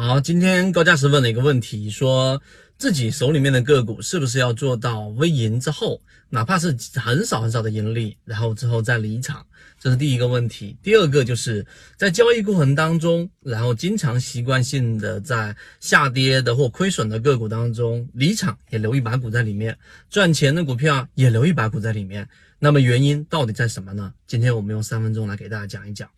好，今天高价值问了一个问题，说自己手里面的个股是不是要做到微盈之后，哪怕是很少很少的盈利，然后之后再离场，这是第一个问题。第二个就是在交易过程当中，然后经常习惯性的在下跌的或亏损的个股当中离场，也留一把股在里面，赚钱的股票也留一把股在里面。那么原因到底在什么呢？今天我们用三分钟来给大家讲一讲。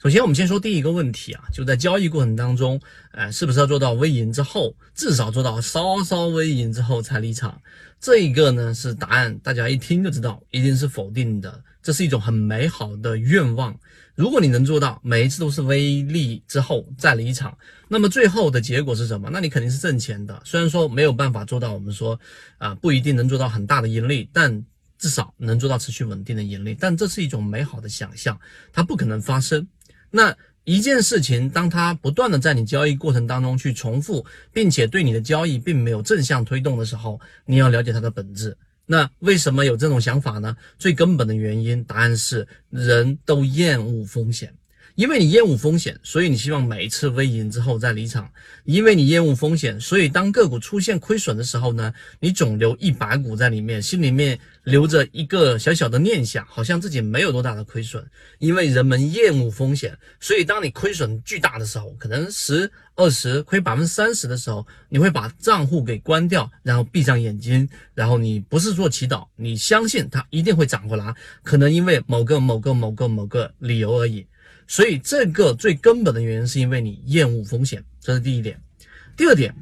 首先，我们先说第一个问题啊，就在交易过程当中，呃，是不是要做到微盈之后，至少做到稍稍微盈之后才离场？这一个呢是答案，大家一听就知道，一定是否定的。这是一种很美好的愿望。如果你能做到每一次都是微利之后再离场，那么最后的结果是什么？那你肯定是挣钱的。虽然说没有办法做到，我们说啊，不一定能做到很大的盈利，但至少能做到持续稳定的盈利。但这是一种美好的想象，它不可能发生。那一件事情，当它不断的在你交易过程当中去重复，并且对你的交易并没有正向推动的时候，你要了解它的本质。那为什么有这种想法呢？最根本的原因，答案是人都厌恶风险。因为你厌恶风险，所以你希望每一次微盈之后再离场。因为你厌恶风险，所以当个股出现亏损的时候呢，你总留一百股在里面，心里面留着一个小小的念想，好像自己没有多大的亏损。因为人们厌恶风险，所以当你亏损巨大的时候，可能十、二十亏百分之三十的时候，你会把账户给关掉，然后闭上眼睛，然后你不是做祈祷，你相信它一定会涨回来，可能因为某个某个某个某个理由而已。所以这个最根本的原因是因为你厌恶风险，这是第一点。第二点，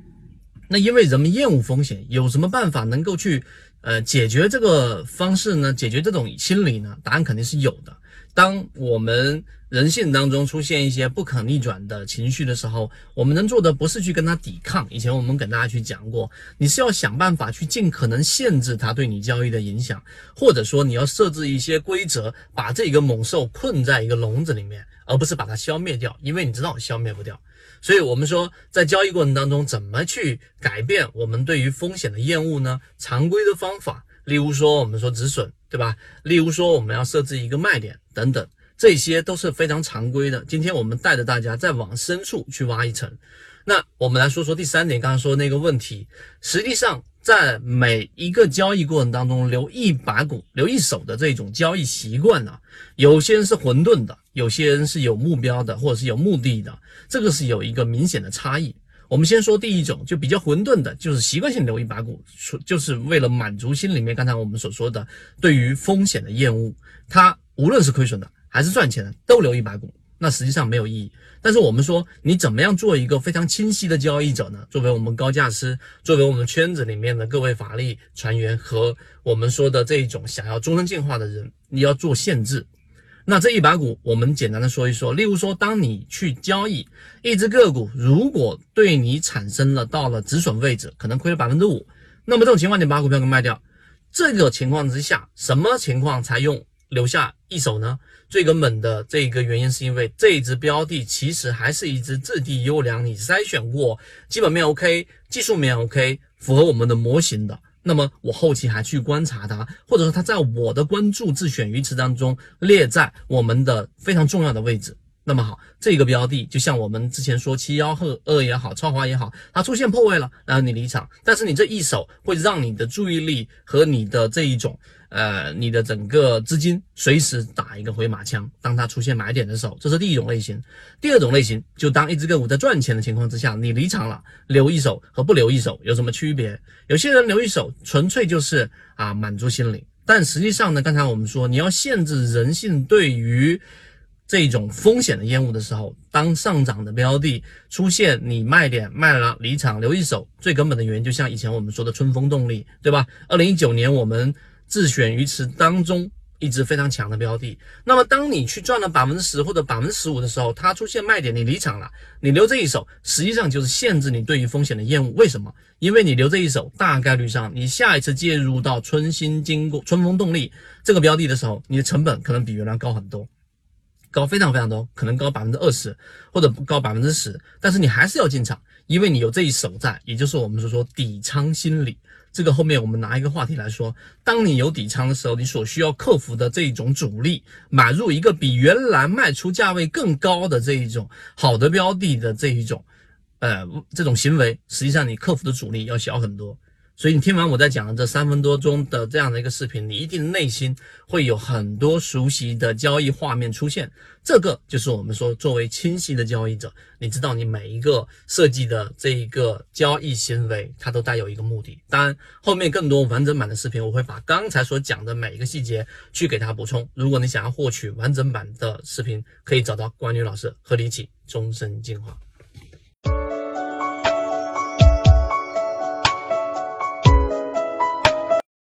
那因为人们厌恶风险，有什么办法能够去呃解决这个方式呢？解决这种心理呢？答案肯定是有的。当我们人性当中出现一些不可逆转的情绪的时候，我们能做的不是去跟他抵抗。以前我们跟大家去讲过，你是要想办法去尽可能限制它对你交易的影响，或者说你要设置一些规则，把这个猛兽困在一个笼子里面。而不是把它消灭掉，因为你知道消灭不掉。所以，我们说在交易过程当中，怎么去改变我们对于风险的厌恶呢？常规的方法，例如说我们说止损，对吧？例如说我们要设置一个卖点等等，这些都是非常常规的。今天我们带着大家再往深处去挖一层。那我们来说说第三点，刚刚说那个问题，实际上。在每一个交易过程当中，留一把股、留一手的这种交易习惯呢，有些人是混沌的，有些人是有目标的，或者是有目的的，这个是有一个明显的差异。我们先说第一种，就比较混沌的，就是习惯性留一把股，就是为了满足心里面刚才我们所说的对于风险的厌恶，他无论是亏损的还是赚钱的，都留一把股。那实际上没有意义。但是我们说，你怎么样做一个非常清晰的交易者呢？作为我们高价师，作为我们圈子里面的各位法律船员和我们说的这一种想要终身进化的人，你要做限制。那这一把股，我们简单的说一说。例如说，当你去交易一只个股，如果对你产生了到了止损位置，可能亏了百分之五，那么这种情况你把股票给卖掉。这个情况之下，什么情况才用？留下一手呢？最根本的这个原因是因为这一只标的其实还是一只质地优良，你筛选过，基本面 OK，技术面 OK，符合我们的模型的。那么我后期还去观察它，或者说它在我的关注自选鱼池当中列在我们的非常重要的位置。那么好，这个标的就像我们之前说七幺和二也好，超华也好，它出现破位了，然后你离场，但是你这一手会让你的注意力和你的这一种。呃，你的整个资金随时打一个回马枪，当它出现买点的时候，这是第一种类型。第二种类型，就当一只个股在赚钱的情况之下，你离场了，留一手和不留一手有什么区别？有些人留一手纯粹就是啊满足心理，但实际上呢，刚才我们说你要限制人性对于这种风险的厌恶的时候，当上涨的标的出现你卖点卖了离场留一手，最根本的原因就像以前我们说的春风动力，对吧？二零一九年我们。自选鱼池当中一只非常强的标的，那么当你去赚了百分之十或者百分之十五的时候，它出现卖点，你离场了，你留这一手，实际上就是限制你对于风险的厌恶。为什么？因为你留这一手，大概率上你下一次介入到春新经过春风动力这个标的的时候，你的成本可能比原来高很多，高非常非常多，可能高百分之二十或者高百分之十，但是你还是要进场，因为你有这一手在，也就是我们所说底仓心理。这个后面我们拿一个话题来说，当你有底仓的时候，你所需要克服的这一种阻力，买入一个比原来卖出价位更高的这一种好的标的的这一种呃这种行为，实际上你克服的阻力要小很多。所以你听完我在讲的这三分多钟的这样的一个视频，你一定内心会有很多熟悉的交易画面出现。这个就是我们说作为清晰的交易者，你知道你每一个设计的这一个交易行为，它都带有一个目的。当然，后面更多完整版的视频，我会把刚才所讲的每一个细节去给它补充。如果你想要获取完整版的视频，可以找到关女老师和你一起终身进化。